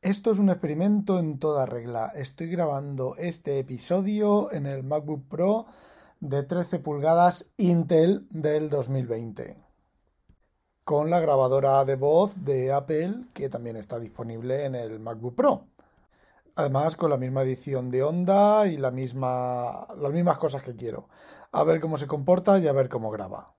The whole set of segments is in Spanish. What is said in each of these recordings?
Esto es un experimento en toda regla. Estoy grabando este episodio en el MacBook Pro de 13 pulgadas Intel del 2020 con la grabadora de voz de Apple que también está disponible en el MacBook Pro. Además con la misma edición de onda y las mismas cosas que quiero. A ver cómo se comporta y a ver cómo graba.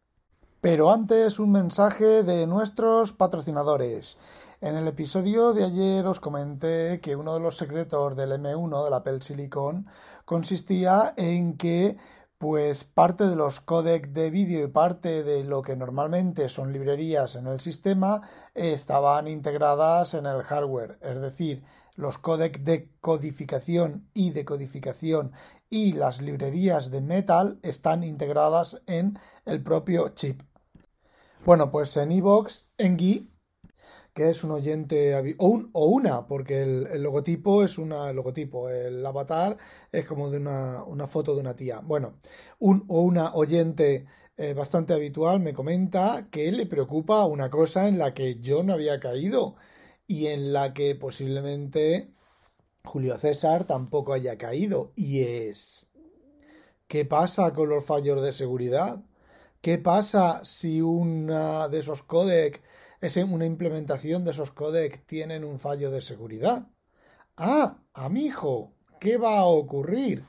Pero antes un mensaje de nuestros patrocinadores. En el episodio de ayer os comenté que uno de los secretos del M1 del Apple Silicon consistía en que pues parte de los códecs de vídeo y parte de lo que normalmente son librerías en el sistema estaban integradas en el hardware, es decir, los códecs de codificación y decodificación y las librerías de Metal están integradas en el propio chip. Bueno, pues en Evox, en Gui, que es un oyente o, un, o una, porque el, logotipo es una, logotipo, el avatar es como de una, una foto de una tía. Bueno, un o una oyente eh, bastante habitual me comenta que le preocupa una cosa en la que yo no había caído y en la que posiblemente Julio César tampoco haya caído y es ¿qué pasa con los fallos de seguridad? ¿Qué pasa si una de esos codecs, es una implementación de esos codecs tienen un fallo de seguridad? Ah, amigo, ¿qué va a ocurrir?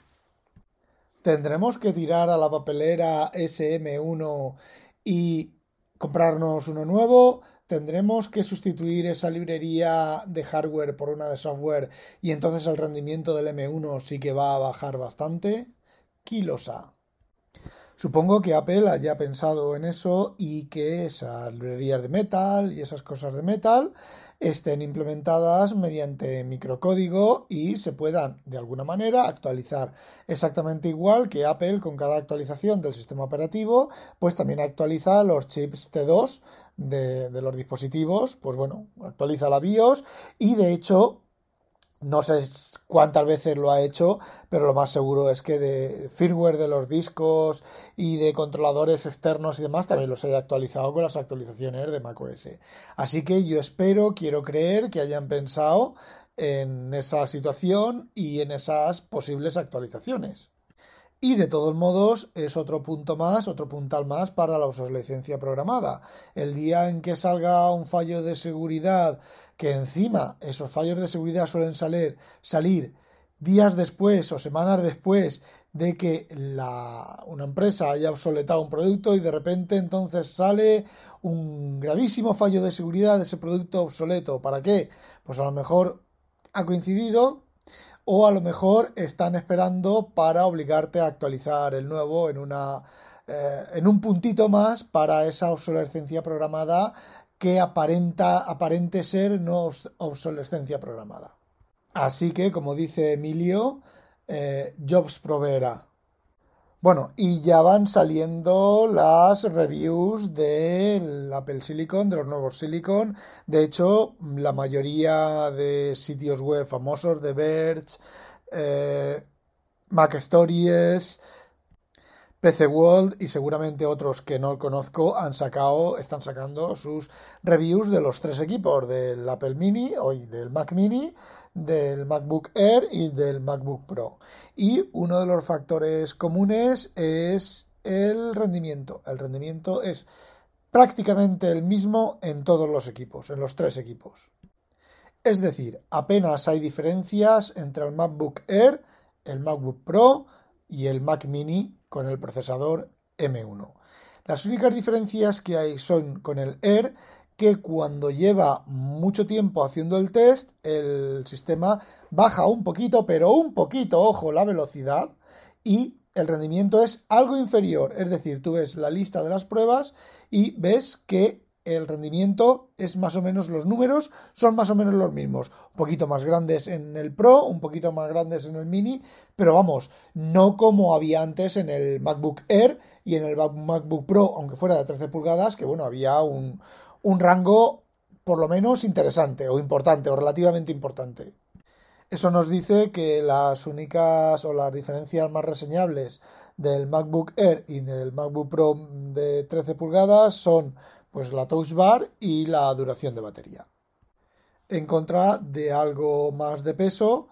¿Tendremos que tirar a la papelera SM1 y comprarnos uno nuevo? ¿Tendremos que sustituir esa librería de hardware por una de software y entonces el rendimiento del M1 sí que va a bajar bastante? Kilosa. Supongo que Apple haya pensado en eso y que esas librerías de metal y esas cosas de metal estén implementadas mediante microcódigo y se puedan de alguna manera actualizar. Exactamente igual que Apple con cada actualización del sistema operativo, pues también actualiza los chips T2 de, de los dispositivos, pues bueno, actualiza la BIOS y de hecho no sé cuántas veces lo ha hecho, pero lo más seguro es que de firmware de los discos y de controladores externos y demás también los haya actualizado con las actualizaciones de macOS. Así que yo espero, quiero creer que hayan pensado en esa situación y en esas posibles actualizaciones. Y de todos modos es otro punto más, otro puntal más para la obsolescencia programada. El día en que salga un fallo de seguridad, que encima esos fallos de seguridad suelen salir, salir días después o semanas después de que la, una empresa haya obsoletado un producto y de repente entonces sale un gravísimo fallo de seguridad de ese producto obsoleto. ¿Para qué? Pues a lo mejor ha coincidido o a lo mejor están esperando para obligarte a actualizar el nuevo en una eh, en un puntito más para esa obsolescencia programada que aparenta aparente ser no obsolescencia programada. Así que, como dice Emilio, eh, Jobs proveerá. Bueno, y ya van saliendo las reviews del Apple Silicon, de los nuevos Silicon. De hecho, la mayoría de sitios web famosos de Verge, eh, Mac Stories, PC World y seguramente otros que no conozco han sacado, están sacando sus reviews de los tres equipos, del Apple Mini, hoy del Mac Mini, del MacBook Air y del MacBook Pro. Y uno de los factores comunes es el rendimiento. El rendimiento es prácticamente el mismo en todos los equipos, en los tres equipos. Es decir, apenas hay diferencias entre el MacBook Air, el MacBook Pro y el Mac Mini con el procesador M1. Las únicas diferencias que hay son con el Air, que cuando lleva mucho tiempo haciendo el test, el sistema baja un poquito, pero un poquito, ojo, la velocidad y el rendimiento es algo inferior. Es decir, tú ves la lista de las pruebas y ves que el rendimiento es más o menos los números son más o menos los mismos. Un poquito más grandes en el Pro un poquito más grandes en el Mini pero vamos no como había antes en el MacBook Air y en el MacBook Pro aunque fuera de 13 pulgadas que bueno había un, un rango por lo menos interesante o importante o relativamente importante. Eso nos dice que las únicas o las diferencias más reseñables del MacBook Air y del MacBook Pro de 13 pulgadas son pues la touch bar y la duración de batería. en contra de algo más de peso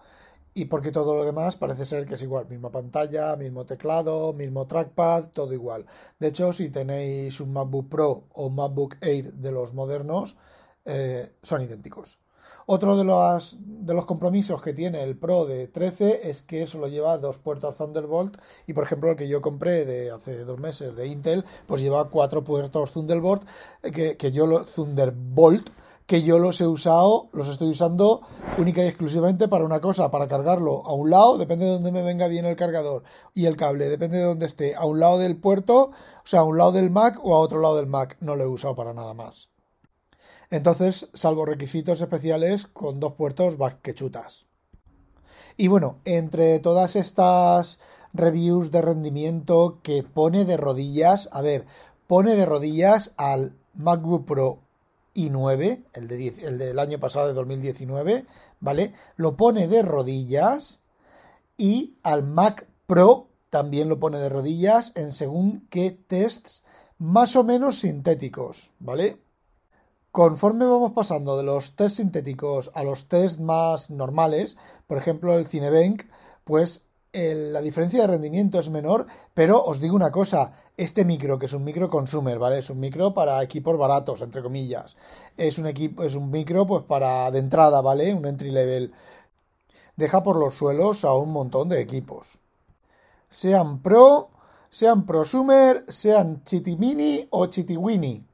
y porque todo lo demás parece ser que es igual, misma pantalla, mismo teclado, mismo trackpad, todo igual. De hecho, si tenéis un MacBook Pro o MacBook Air de los modernos, eh, son idénticos. Otro de los, de los compromisos que tiene el Pro de 13 es que solo lleva dos puertos Thunderbolt y por ejemplo el que yo compré de hace dos meses de Intel pues lleva cuatro puertos Thunderbolt eh, que, que yo lo Thunderbolt que yo los he usado, los estoy usando única y exclusivamente para una cosa, para cargarlo a un lado, depende de dónde me venga bien el cargador y el cable, depende de dónde esté, a un lado del puerto, o sea, a un lado del Mac o a otro lado del Mac, no lo he usado para nada más. Entonces, salvo requisitos especiales, con dos puertos que chutas. Y bueno, entre todas estas reviews de rendimiento que pone de rodillas, a ver, pone de rodillas al MacBook Pro i9, el, de el del año pasado de 2019, ¿vale? Lo pone de rodillas y al Mac Pro también lo pone de rodillas en según qué tests más o menos sintéticos, ¿vale? Conforme vamos pasando de los test sintéticos a los test más normales, por ejemplo el Cinebank, pues la diferencia de rendimiento es menor, pero os digo una cosa, este micro, que es un micro consumer, ¿vale? Es un micro para equipos baratos, entre comillas. Es un equipo, es un micro, pues para de entrada, ¿vale? Un entry level. Deja por los suelos a un montón de equipos. Sean pro, sean prosumer, sean chitimini o chitiwini.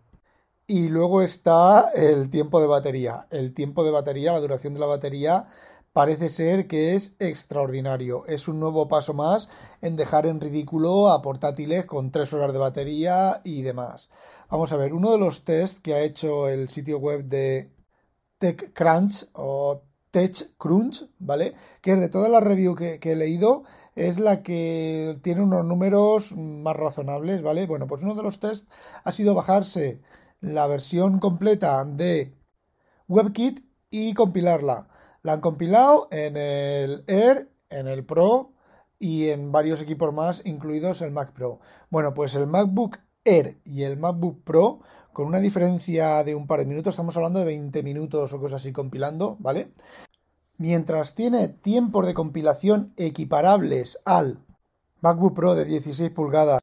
Y luego está el tiempo de batería. El tiempo de batería, la duración de la batería parece ser que es extraordinario. Es un nuevo paso más en dejar en ridículo a portátiles con tres horas de batería y demás. Vamos a ver, uno de los tests que ha hecho el sitio web de TechCrunch o TechCrunch, ¿vale? Que es de todas las reviews que, que, he leído, es la que tiene unos números más razonables, ¿vale? Bueno, pues uno de los tests ha sido bajarse la versión completa de WebKit y compilarla. La han compilado en el Air, en el Pro y en varios equipos más, incluidos el Mac Pro. Bueno, pues el MacBook Air y el MacBook Pro, con una diferencia de un par de minutos, estamos hablando de 20 minutos o cosas así compilando, ¿vale? Mientras tiene tiempos de compilación equiparables al MacBook Pro de 16 pulgadas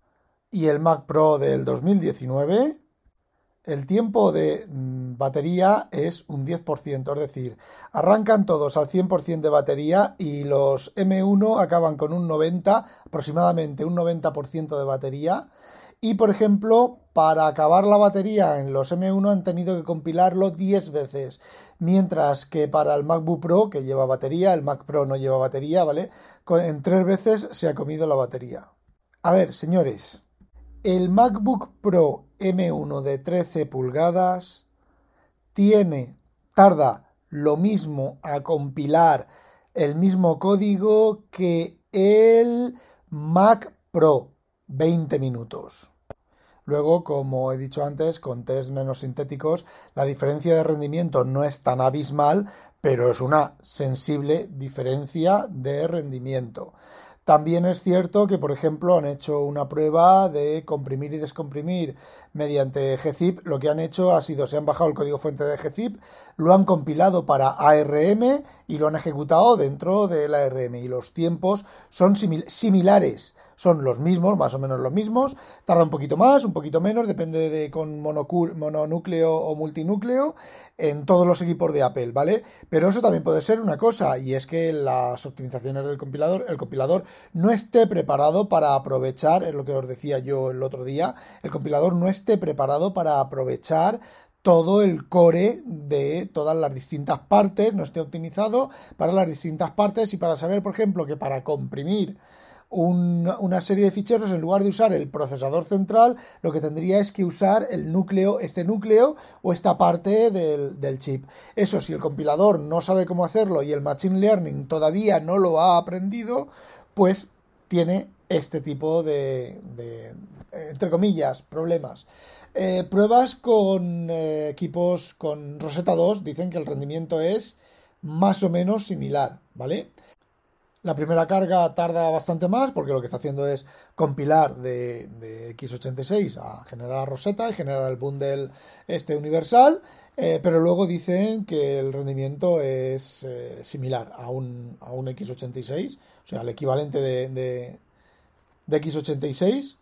y el Mac Pro del 2019, el tiempo de mm, batería es un 10%, es decir, arrancan todos al 100% de batería y los M1 acaban con un 90, aproximadamente un 90% de batería. Y por ejemplo, para acabar la batería en los M1 han tenido que compilarlo 10 veces, mientras que para el MacBook Pro, que lleva batería, el Mac Pro no lleva batería, ¿vale? En tres veces se ha comido la batería. A ver, señores, el MacBook Pro M1 de 13 pulgadas tiene, tarda lo mismo a compilar el mismo código que el Mac Pro, 20 minutos. Luego, como he dicho antes, con test menos sintéticos, la diferencia de rendimiento no es tan abismal, pero es una sensible diferencia de rendimiento. También es cierto que, por ejemplo, han hecho una prueba de comprimir y descomprimir mediante gzip. Lo que han hecho ha sido, se han bajado el código fuente de gzip, lo han compilado para ARM y lo han ejecutado dentro del ARM. Y los tiempos son similares son los mismos, más o menos los mismos. Tarda un poquito más, un poquito menos, depende de con mononúcleo o multinúcleo en todos los equipos de Apple, ¿vale? Pero eso también puede ser una cosa, y es que las optimizaciones del compilador, el compilador no esté preparado para aprovechar, es lo que os decía yo el otro día, el compilador no esté preparado para aprovechar todo el core de todas las distintas partes, no esté optimizado para las distintas partes y para saber, por ejemplo, que para comprimir una serie de ficheros, en lugar de usar el procesador central, lo que tendría es que usar el núcleo, este núcleo o esta parte del, chip. Eso, si el compilador no sabe cómo hacerlo y el Machine Learning todavía no lo ha aprendido, pues tiene este tipo de, entre comillas, problemas. Eh, pruebas con eh, equipos con Rosetta 2 dicen que el rendimiento es más o menos similar, ¿vale? La primera carga tarda bastante más porque lo que está haciendo es compilar de, x86 a generar Rosetta y generar el bundle este universal Eh, pero luego dicen que el rendimiento es eh, similar a un, a un x86, o sea, el equivalente de, de, de x86,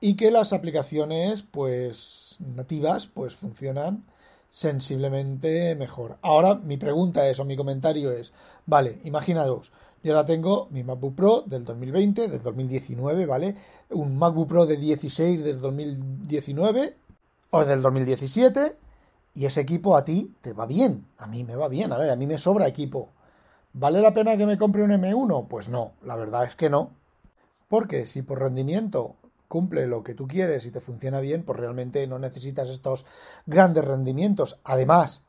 y que las aplicaciones pues nativas pues funcionan sensiblemente mejor. Ahora mi pregunta es o mi comentario es, vale, imaginaos, yo ahora tengo mi MacBook Pro del 2020, del 2019, ¿vale? Un MacBook Pro de 16 del 2019 o del 2017 y ese equipo a ti te va bien, a mí me va bien, a ver, a mí me sobra equipo. ¿Vale la pena que me compre un M1? Pues no, la verdad es que no. Porque si por rendimiento cumple lo que tú quieres y te funciona bien, pues realmente no necesitas estos grandes rendimientos. Además,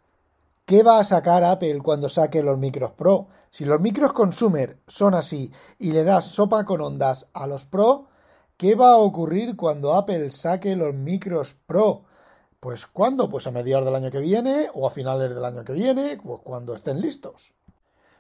¿qué va a sacar Apple cuando saque los micros Pro? Si los micros consumer son así y le das sopa con ondas a los Pro, ¿qué va a ocurrir cuando Apple saque los micros Pro? Pues ¿cuándo? Pues a mediados del año que viene o a finales del año que viene, pues cuando estén listos.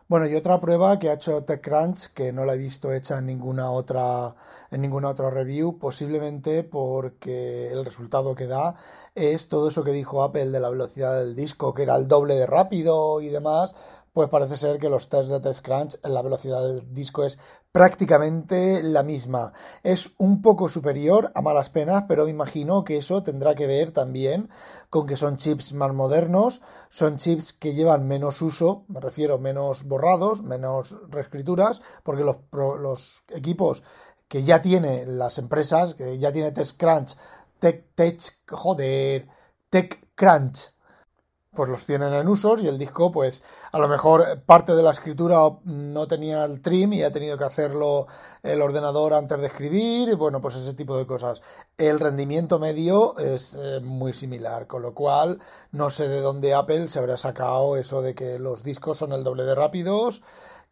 Bueno, y otra prueba que ha hecho TechCrunch, que no la he visto hecha en ninguna otra, en ninguna otra review, posiblemente porque el resultado que da es todo eso que dijo Apple de la velocidad del disco, que era el doble de rápido y demás, pues parece ser que los test de TestCrunch, la velocidad del disco es prácticamente la misma. Es un poco superior a malas penas, pero me imagino que eso tendrá que ver también con que son chips más modernos, son chips que llevan menos uso, me refiero menos borrados, menos reescrituras, porque los, los equipos que ya tienen las empresas, que ya tiene TestCrunch, Tech, Tech, joder, TechCrunch, pues los tienen en usos y el disco pues a lo mejor parte de la escritura no tenía el trim y ha tenido que hacerlo el ordenador antes de escribir y bueno pues ese tipo de cosas. El rendimiento medio es eh, muy similar con lo cual no sé de dónde Apple se habrá sacado eso de que los discos son el doble de rápidos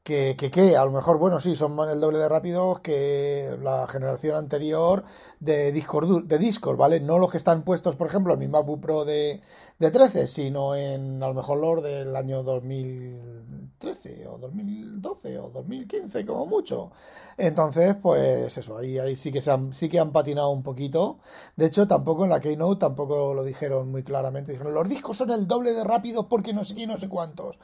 que, que, a lo mejor, bueno, sí, son el doble de rápidos que la generación anterior de discos, de discos, ¿vale? No los que están puestos, por ejemplo, en mi MacBook Pro de, de 13, sino en a lo mejor los del año 2013 o 2012 o 2015 como mucho. Entonces, pues eso, ahí, ahí sí que se han, sí que han patinado un poquito. De hecho, tampoco en la Keynote tampoco lo dijeron muy claramente. Dijeron, los discos son el doble de rápidos porque no sé qué, no sé cuántos.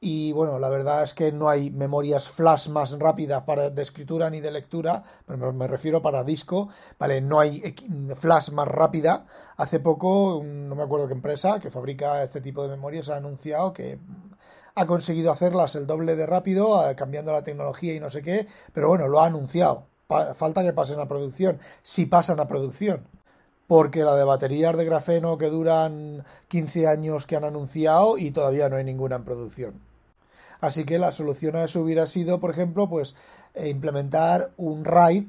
Y bueno, la verdad es que no hay memorias flash más rápidas para de escritura ni de lectura, pero me refiero para disco, ¿vale? No hay flash más rápida. Hace poco, no me acuerdo qué empresa que fabrica este tipo de memorias ha anunciado que ha conseguido hacerlas el doble de rápido, cambiando la tecnología y no sé qué, pero bueno, lo ha anunciado. falta que pasen a producción, si pasan a producción porque la de baterías de grafeno que duran 15 años que han anunciado y todavía no hay ninguna en producción. Así que la solución a eso hubiera sido, por ejemplo, pues eh, implementar un RAID,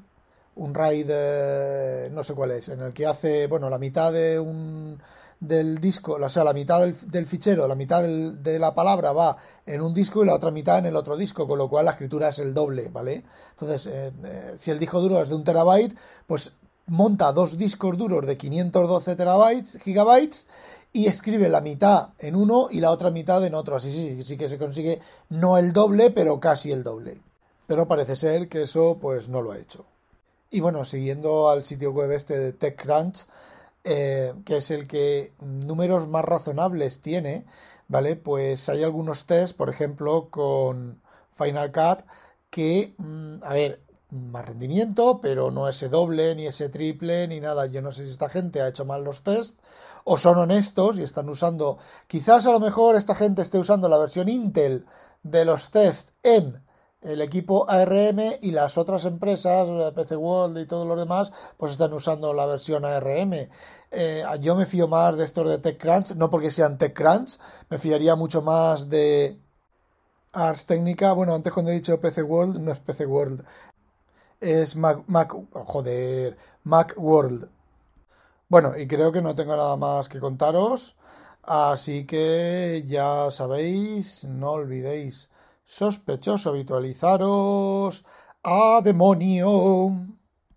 un RAID, eh, no sé cuál es, en el que hace, bueno, la mitad de un del disco, o sea, la mitad del, fichero, la mitad de la palabra va en un disco y la otra mitad en el otro disco, con lo cual la escritura es el doble, ¿vale? Entonces, eh, si el disco duro es de un terabyte, pues monta dos discos duros de 512 terabytes, gigabytes, y escribe la mitad en uno y la otra mitad en otro. Así sí, sí que se consigue no el doble, pero casi el doble. Pero parece ser que eso pues no lo ha hecho. Y bueno, siguiendo al sitio web este de TechCrunch, eh, que es el que números más razonables tiene, ¿vale? Pues hay algunos tests, por ejemplo, con Final Cut, que, mm, a ver, más rendimiento, pero no ese doble, ni ese triple, ni nada. Yo no sé si esta gente ha hecho mal los tests o son honestos y están usando, quizás a lo mejor esta gente esté usando la versión Intel de los tests en el equipo ARM y las otras empresas, PC World y todos los demás, pues están usando la versión ARM. Eh, yo me fío más de estos de TechCrunch, no porque sean TechCrunch, me fiaría mucho más de Ars Técnica. Bueno, antes cuando he dicho PC World, no es PC World, es Mac, Mac, joder, Macworld. Bueno, y creo que no tengo nada más que contaros, así que ya sabéis, no olvidéis, sospechoso habitualizaros. ¡A demonio!